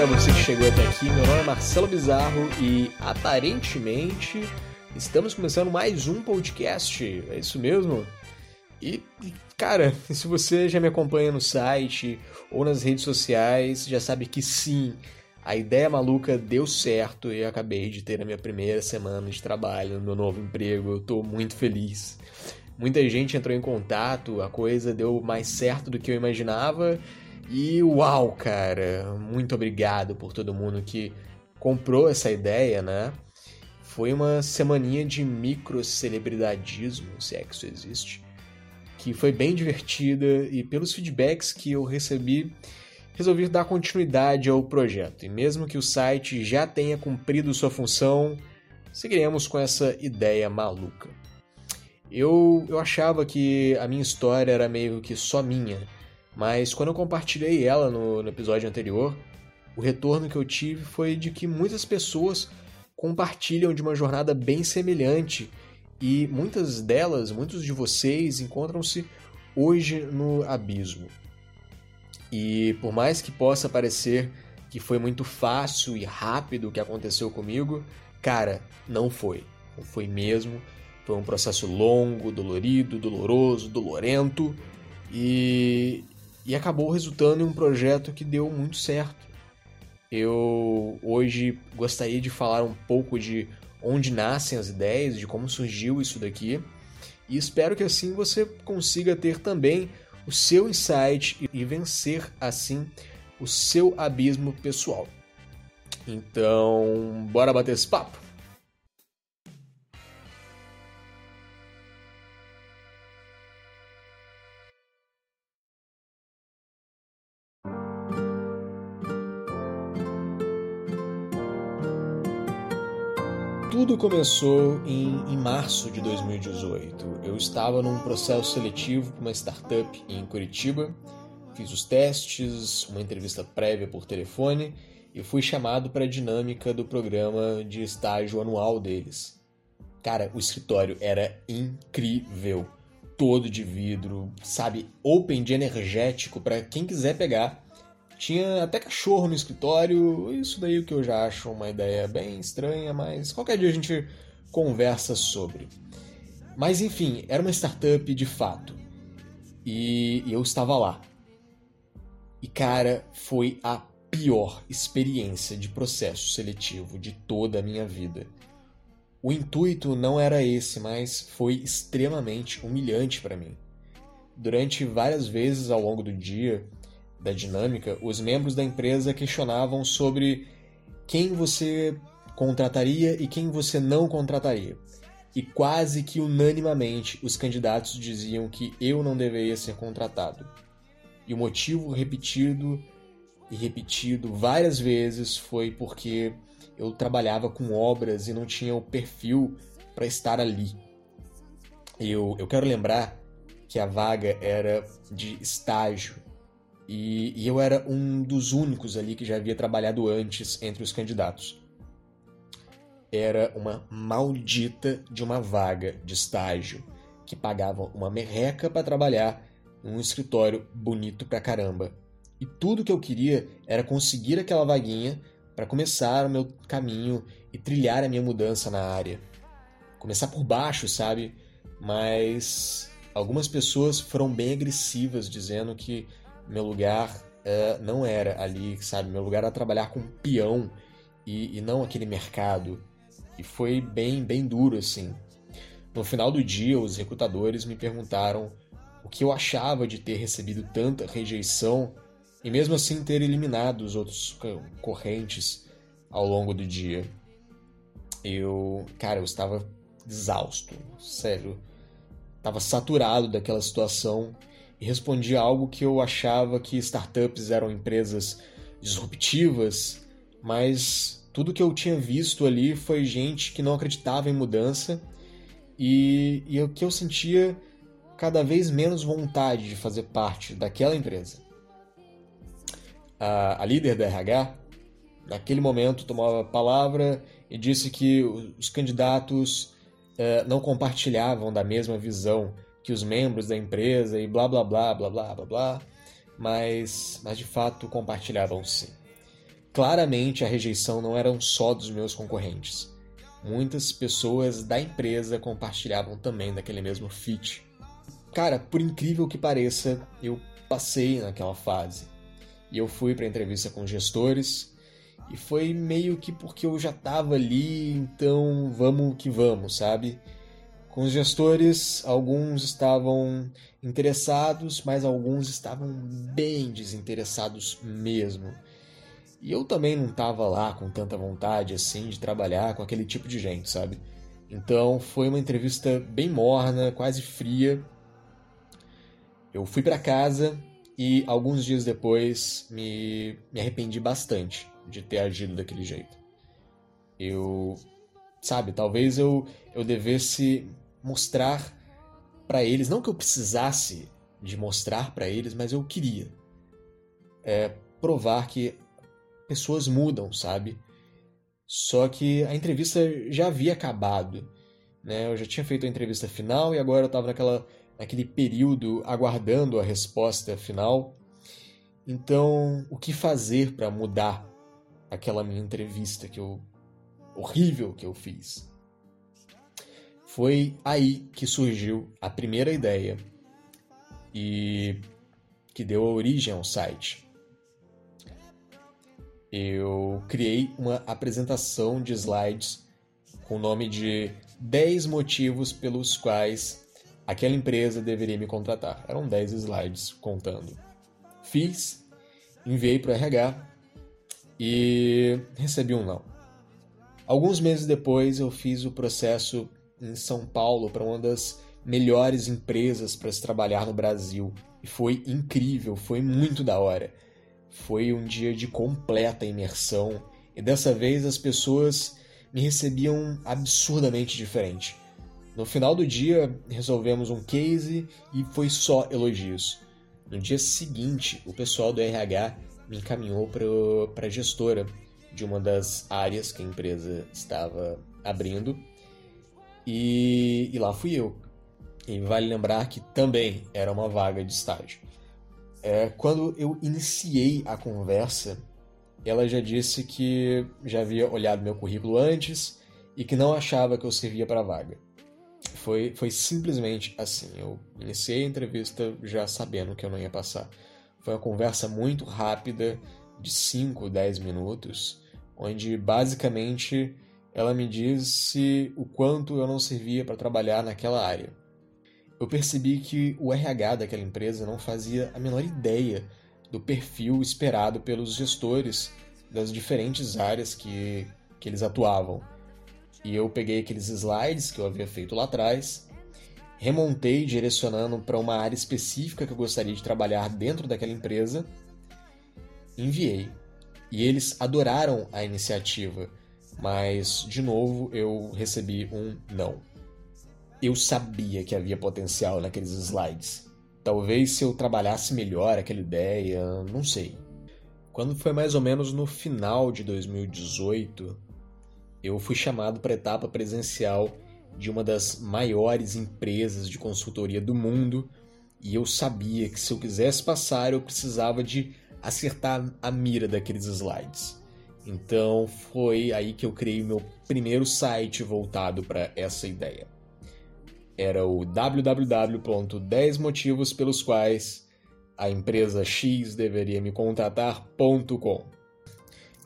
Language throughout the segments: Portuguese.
para você que chegou até aqui. Meu nome é Marcelo Bizarro e aparentemente estamos começando mais um podcast. É isso mesmo? E, cara, se você já me acompanha no site ou nas redes sociais, já sabe que sim, a ideia maluca deu certo e eu acabei de ter a minha primeira semana de trabalho no meu novo emprego. Eu tô muito feliz. Muita gente entrou em contato, a coisa deu mais certo do que eu imaginava e uau, cara, muito obrigado por todo mundo que comprou essa ideia, né? Foi uma semaninha de micro celebridadismo, se é que isso existe, que foi bem divertida e pelos feedbacks que eu recebi, resolvi dar continuidade ao projeto. E mesmo que o site já tenha cumprido sua função, seguiremos com essa ideia maluca. Eu, eu achava que a minha história era meio que só minha mas quando eu compartilhei ela no, no episódio anterior, o retorno que eu tive foi de que muitas pessoas compartilham de uma jornada bem semelhante e muitas delas, muitos de vocês, encontram-se hoje no abismo. E por mais que possa parecer que foi muito fácil e rápido o que aconteceu comigo, cara, não foi. Não foi mesmo. Foi um processo longo, dolorido, doloroso, dolorento. E, e acabou resultando em um projeto que deu muito certo. Eu hoje gostaria de falar um pouco de onde nascem as ideias, de como surgiu isso daqui, e espero que assim você consiga ter também o seu insight e vencer assim o seu abismo pessoal. Então, bora bater esse papo? Começou em, em, março de 2018. Eu estava num processo seletivo para uma startup em Curitiba, fiz os testes, uma entrevista prévia por telefone e fui chamado para a dinâmica do programa de estágio anual deles. Cara, o escritório era incrível. Todo de vidro, sabe? Open de energético para quem quiser pegar. Tinha até cachorro no escritório, isso daí que eu já acho uma ideia bem estranha, mas qualquer dia a gente conversa sobre. Mas enfim, era uma startup de fato. E, e eu estava lá. E cara, foi a pior experiência de processo seletivo de toda a minha vida. O intuito não era esse, mas foi extremamente humilhante para mim. Durante várias vezes ao longo do dia, da dinâmica, os membros da empresa questionavam sobre quem você contrataria e quem você não contrataria. E quase que unanimamente os candidatos diziam que eu não deveria ser contratado. E o motivo repetido e repetido várias vezes foi porque eu trabalhava com obras e não tinha o perfil para estar ali. Eu, eu quero lembrar que a vaga era de estágio e, e eu era um dos únicos ali que já havia trabalhado antes entre os candidatos. Era uma maldita de uma vaga de estágio que pagava uma merreca para trabalhar num escritório bonito pra caramba. E tudo que eu queria era conseguir aquela vaguinha para começar o meu caminho e trilhar a minha mudança na área. Começar por baixo, sabe? Mas algumas pessoas foram bem agressivas dizendo que meu lugar é, não era ali, sabe? Meu lugar era trabalhar com peão e, e não aquele mercado. E foi bem, bem duro, assim. No final do dia, os recrutadores me perguntaram o que eu achava de ter recebido tanta rejeição e mesmo assim ter eliminado os outros correntes ao longo do dia. Eu, cara, eu estava exausto, sério. Estava saturado daquela situação e respondi algo que eu achava que startups eram empresas disruptivas, mas tudo que eu tinha visto ali foi gente que não acreditava em mudança e, e o que eu sentia cada vez menos vontade de fazer parte daquela empresa. A, a líder da RH, naquele momento, tomou a palavra e disse que os candidatos eh, não compartilhavam da mesma visão que os membros da empresa e blá blá blá blá blá blá blá, mas, mas de fato compartilhavam sim. claramente a rejeição não era só dos meus concorrentes. Muitas pessoas da empresa compartilhavam também daquele mesmo fit. Cara, por incrível que pareça, eu passei naquela fase. E eu fui para entrevista com gestores, e foi meio que porque eu já estava ali, então vamos que vamos, sabe? Com os gestores, alguns estavam interessados, mas alguns estavam bem desinteressados mesmo. E eu também não estava lá com tanta vontade assim de trabalhar com aquele tipo de gente, sabe? Então foi uma entrevista bem morna, quase fria. Eu fui para casa e alguns dias depois me, me arrependi bastante de ter agido daquele jeito. Eu, sabe, talvez eu, eu devesse mostrar para eles, não que eu precisasse de mostrar para eles, mas eu queria é, provar que pessoas mudam, sabe? Só que a entrevista já havia acabado, né? Eu já tinha feito a entrevista final e agora eu estava naquela naquele período aguardando a resposta final. Então, o que fazer para mudar aquela minha entrevista que eu horrível que eu fiz? Foi aí que surgiu a primeira ideia e que deu origem ao site. Eu criei uma apresentação de slides com o nome de 10 motivos pelos quais aquela empresa deveria me contratar. Eram 10 slides contando. Fiz, enviei para o RH e recebi um não. Alguns meses depois eu fiz o processo em São Paulo para uma das melhores empresas para se trabalhar no Brasil. E foi incrível, foi muito da hora. Foi um dia de completa imersão e dessa vez as pessoas me recebiam absurdamente diferente. No final do dia, resolvemos um case e foi só elogios. No dia seguinte, o pessoal do RH me encaminhou para a gestora de uma das áreas que a empresa estava abrindo e, e lá fui eu. E vale lembrar que também era uma vaga de estágio. É, quando eu iniciei a conversa, ela já disse que já havia olhado meu currículo antes e que não achava que eu servia para a vaga. Foi, foi simplesmente assim. Eu iniciei a entrevista já sabendo que eu não ia passar. Foi uma conversa muito rápida, de 5, 10 minutos, onde basicamente ela me disse o quanto eu não servia para trabalhar naquela área. Eu percebi que o RH daquela empresa não fazia a menor ideia do perfil esperado pelos gestores das diferentes áreas que, que eles atuavam. E eu peguei aqueles slides que eu havia feito lá atrás, remontei direcionando para uma área específica que eu gostaria de trabalhar dentro daquela empresa, enviei. E eles adoraram a iniciativa mas, de novo, eu recebi um não. Eu sabia que havia potencial naqueles slides. Talvez se eu trabalhasse melhor aquela ideia, não sei. Quando foi mais ou menos no final de 2018, eu fui chamado para a etapa presencial de uma das maiores empresas de consultoria do mundo e eu sabia que se eu quisesse passar eu precisava de acertar a mira daqueles slides. Então foi aí que eu criei meu primeiro site voltado para essa ideia. Era o www.10 motivos pelos quais a empresa X deveria me contratar.com.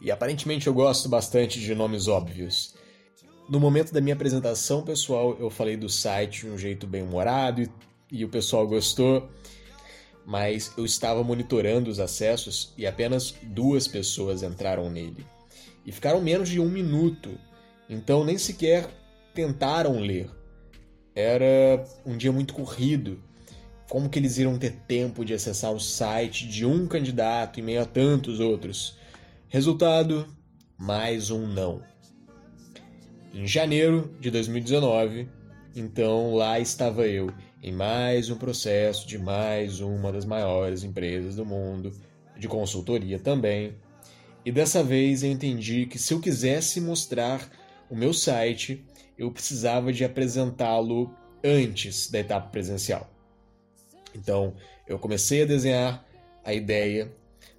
E aparentemente eu gosto bastante de nomes óbvios. No momento da minha apresentação, pessoal, eu falei do site de um jeito bem humorado e, e o pessoal gostou mas eu estava monitorando os acessos e apenas duas pessoas entraram nele. E ficaram menos de um minuto, então nem sequer tentaram ler. Era um dia muito corrido. Como que eles iriam ter tempo de acessar o site de um candidato em meio a tantos outros? Resultado: mais um não. Em janeiro de 2019, então lá estava eu em mais um processo de mais uma das maiores empresas do mundo, de consultoria também. E dessa vez eu entendi que se eu quisesse mostrar o meu site, eu precisava de apresentá-lo antes da etapa presencial. Então, eu comecei a desenhar a ideia.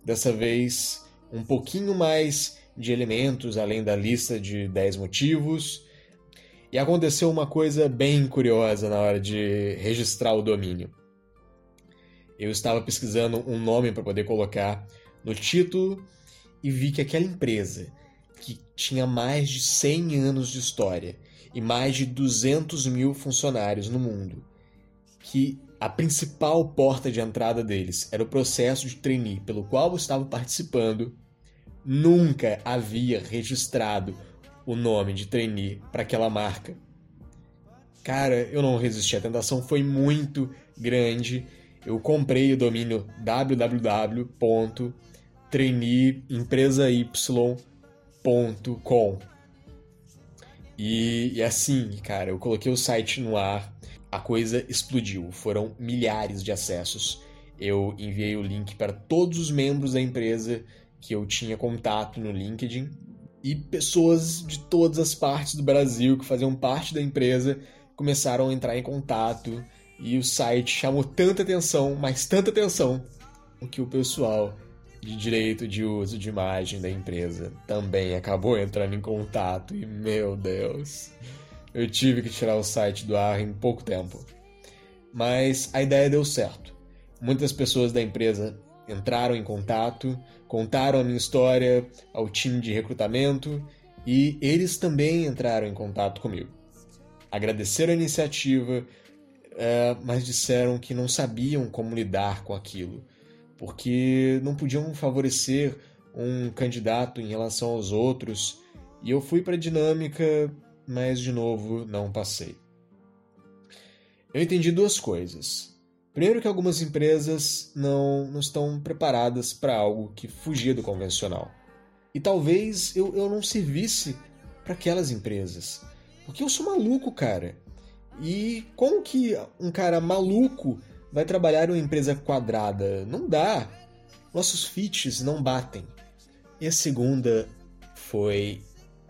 Dessa vez, um pouquinho mais de elementos além da lista de 10 motivos. E aconteceu uma coisa bem curiosa na hora de registrar o domínio. Eu estava pesquisando um nome para poder colocar no título e vi que aquela empresa, que tinha mais de 100 anos de história e mais de 200 mil funcionários no mundo, que a principal porta de entrada deles era o processo de trainee pelo qual eu estava participando, nunca havia registrado o nome de trainee para aquela marca. Cara, eu não resisti, a tentação foi muito grande. Eu comprei o domínio www.traineeempresay.com e, e assim, cara, eu coloquei o site no ar, a coisa explodiu. Foram milhares de acessos. Eu enviei o link para todos os membros da empresa que eu tinha contato no LinkedIn e pessoas de todas as partes do Brasil que faziam parte da empresa começaram a entrar em contato e o site chamou tanta atenção, mas tanta atenção, que o pessoal de direito de uso de imagem da empresa também acabou entrando em contato e meu Deus, eu tive que tirar o site do ar em pouco tempo. Mas a ideia deu certo. Muitas pessoas da empresa entraram em contato, contaram a minha história ao time de recrutamento e eles também entraram em contato comigo. Agradeceram a iniciativa, é, mas disseram que não sabiam como lidar com aquilo porque não podiam favorecer um candidato em relação aos outros, e eu fui para a dinâmica, mas de novo não passei. Eu entendi duas coisas. Primeiro, que algumas empresas não, não estão preparadas para algo que fugia do convencional. E talvez eu, eu não servisse para aquelas empresas. Porque eu sou maluco, cara. E como que um cara maluco vai trabalhar em uma empresa quadrada. Não dá. Nossos fits não batem. E a segunda foi: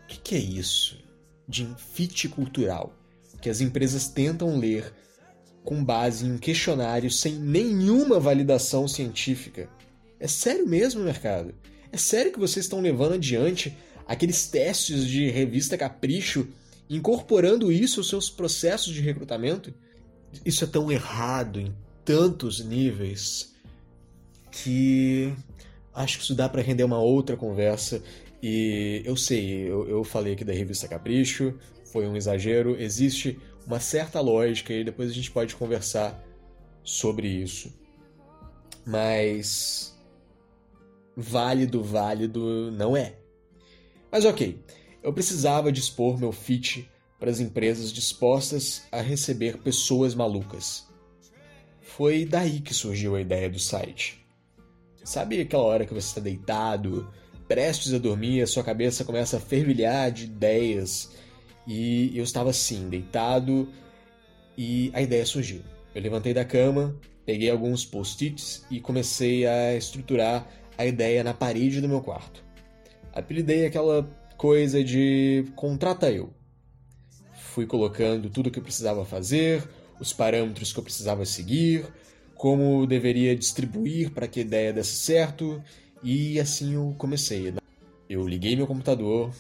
o que, que é isso de fit cultural? Que as empresas tentam ler com base em um questionário sem nenhuma validação científica. É sério mesmo, mercado? É sério que vocês estão levando adiante aqueles testes de revista Capricho, incorporando isso aos seus processos de recrutamento? Isso é tão errado em tantos níveis que acho que isso dá para render uma outra conversa. E eu sei, eu, eu falei aqui da revista Capricho, foi um exagero, existe uma certa lógica e depois a gente pode conversar sobre isso. Mas válido, válido não é. Mas ok, eu precisava dispor meu fit para as empresas dispostas a receber pessoas malucas. Foi daí que surgiu a ideia do site. Sabe aquela hora que você está deitado, prestes a dormir, a sua cabeça começa a fervilhar de ideias? E eu estava assim, deitado, e a ideia surgiu. Eu levantei da cama, peguei alguns post-its e comecei a estruturar a ideia na parede do meu quarto. Apelidei aquela coisa de contrata eu. Fui colocando tudo o que eu precisava fazer, os parâmetros que eu precisava seguir, como deveria distribuir para que a ideia desse certo, e assim eu comecei. Eu liguei meu computador,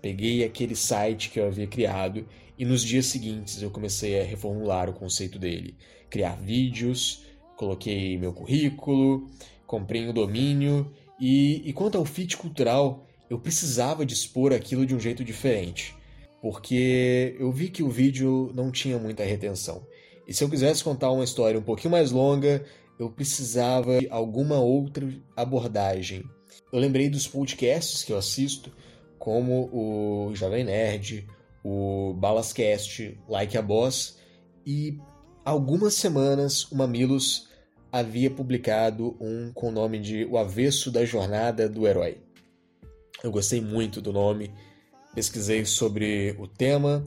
peguei aquele site que eu havia criado e nos dias seguintes eu comecei a reformular o conceito dele, criar vídeos, coloquei meu currículo, comprei o um domínio e, e quanto ao fit cultural, eu precisava dispor aquilo de um jeito diferente, porque eu vi que o vídeo não tinha muita retenção. E se eu quisesse contar uma história um pouquinho mais longa, eu precisava de alguma outra abordagem. Eu lembrei dos podcasts que eu assisto, como o Jovem Nerd, o Balascast, Like a Boss, e algumas semanas o Mamilos havia publicado um com o nome de O Avesso da Jornada do Herói. Eu gostei muito do nome, pesquisei sobre o tema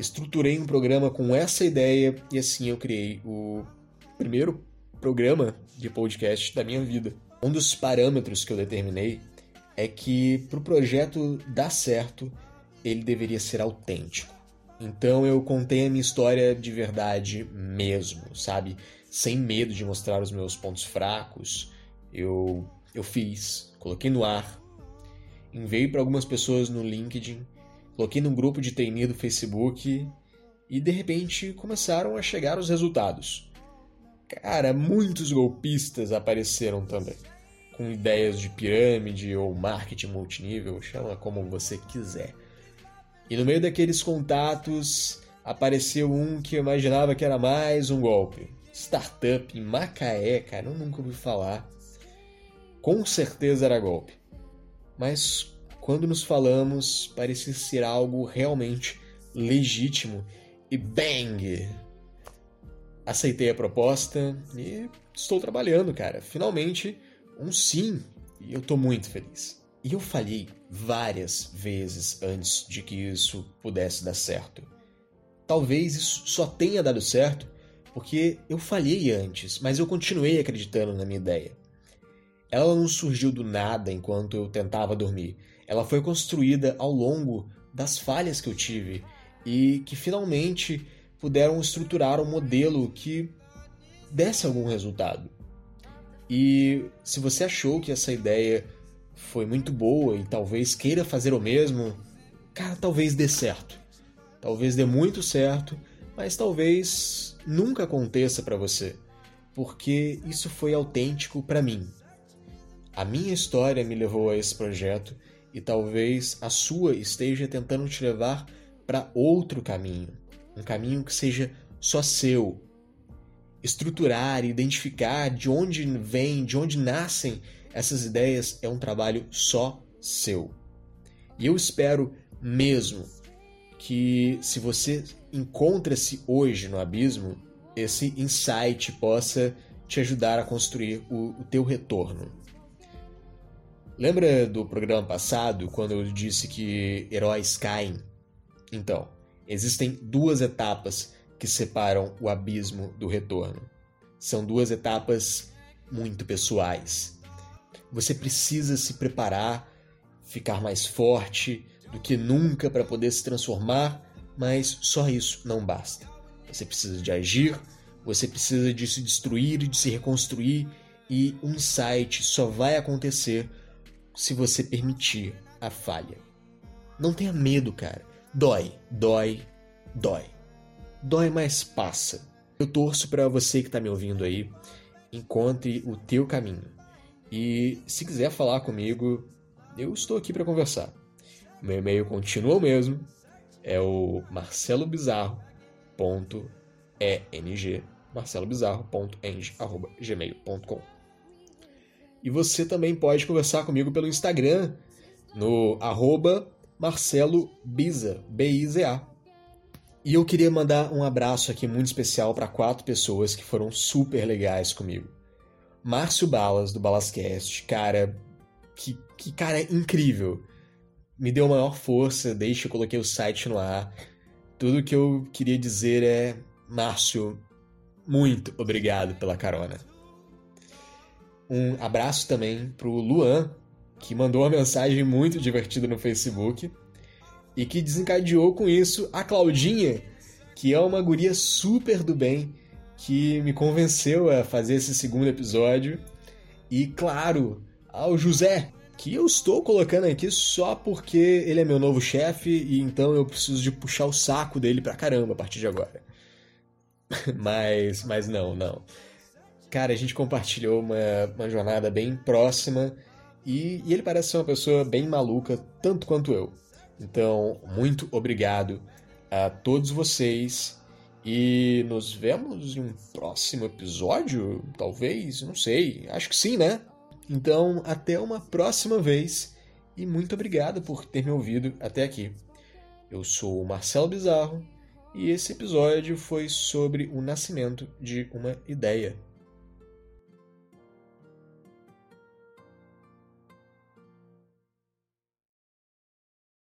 estruturei um programa com essa ideia e assim eu criei o primeiro programa de podcast da minha vida. Um dos parâmetros que eu determinei é que para o projeto dar certo, ele deveria ser autêntico. Então eu contei a minha história de verdade mesmo, sabe? Sem medo de mostrar os meus pontos fracos. Eu, eu fiz, coloquei no ar enviei para algumas pessoas no LinkedIn, coloquei num grupo de trainee do Facebook e de repente começaram a chegar os resultados. Cara, muitos golpistas apareceram também, com ideias de pirâmide ou marketing multinível, chama como você quiser. E no meio daqueles contatos apareceu um que eu imaginava que era mais um golpe. Startup em Macaé, cara, eu nunca ouvi falar. Com certeza era golpe. Mas quando nos falamos, parecia ser algo realmente legítimo e bang! Aceitei a proposta e estou trabalhando, cara. Finalmente, um sim. E eu tô muito feliz. E eu falhei várias vezes antes de que isso pudesse dar certo. Talvez isso só tenha dado certo porque eu falhei antes, mas eu continuei acreditando na minha ideia. Ela não surgiu do nada enquanto eu tentava dormir. Ela foi construída ao longo das falhas que eu tive e que finalmente puderam estruturar um modelo que desse algum resultado. E se você achou que essa ideia foi muito boa e talvez queira fazer o mesmo, cara, talvez dê certo. Talvez dê muito certo, mas talvez nunca aconteça para você, porque isso foi autêntico para mim. A minha história me levou a esse projeto e talvez a sua esteja tentando te levar para outro caminho, um caminho que seja só seu. Estruturar, identificar de onde vem, de onde nascem essas ideias é um trabalho só seu. E eu espero mesmo que se você encontra-se hoje no abismo, esse insight possa te ajudar a construir o, o teu retorno. Lembra do programa passado quando eu disse que heróis caem então, existem duas etapas que separam o abismo do retorno. São duas etapas muito pessoais. Você precisa se preparar, ficar mais forte do que nunca para poder se transformar, mas só isso não basta. Você precisa de agir, você precisa de se destruir e de se reconstruir, e um insight só vai acontecer se você permitir a falha. Não tenha medo, cara. Dói, dói, dói. Dói, mas passa. Eu torço para você que está me ouvindo aí, encontre o teu caminho. E se quiser falar comigo, eu estou aqui para conversar. Meu e-mail continua o mesmo, é o marcelobizarro.eng, marcelobizarro.eng@gmail.com. E você também pode conversar comigo pelo Instagram, no arroba Marcelo Biza, B-I-Z-A. E eu queria mandar um abraço aqui muito especial para quatro pessoas que foram super legais comigo. Márcio Balas, do Balascast, cara, que, que cara incrível. Me deu maior força desde que eu coloquei o site no ar. Tudo que eu queria dizer é, Márcio, muito obrigado pela carona. Um abraço também pro Luan, que mandou uma mensagem muito divertida no Facebook e que desencadeou com isso a Claudinha, que é uma guria super do bem, que me convenceu a fazer esse segundo episódio. E claro, ao José, que eu estou colocando aqui só porque ele é meu novo chefe e então eu preciso de puxar o saco dele pra caramba a partir de agora. mas, mas não, não. Cara, a gente compartilhou uma, uma jornada bem próxima e, e ele parece ser uma pessoa bem maluca, tanto quanto eu. Então, muito obrigado a todos vocês e nos vemos em um próximo episódio, talvez, não sei, acho que sim, né? Então, até uma próxima vez e muito obrigado por ter me ouvido até aqui. Eu sou o Marcelo Bizarro e esse episódio foi sobre o nascimento de uma ideia.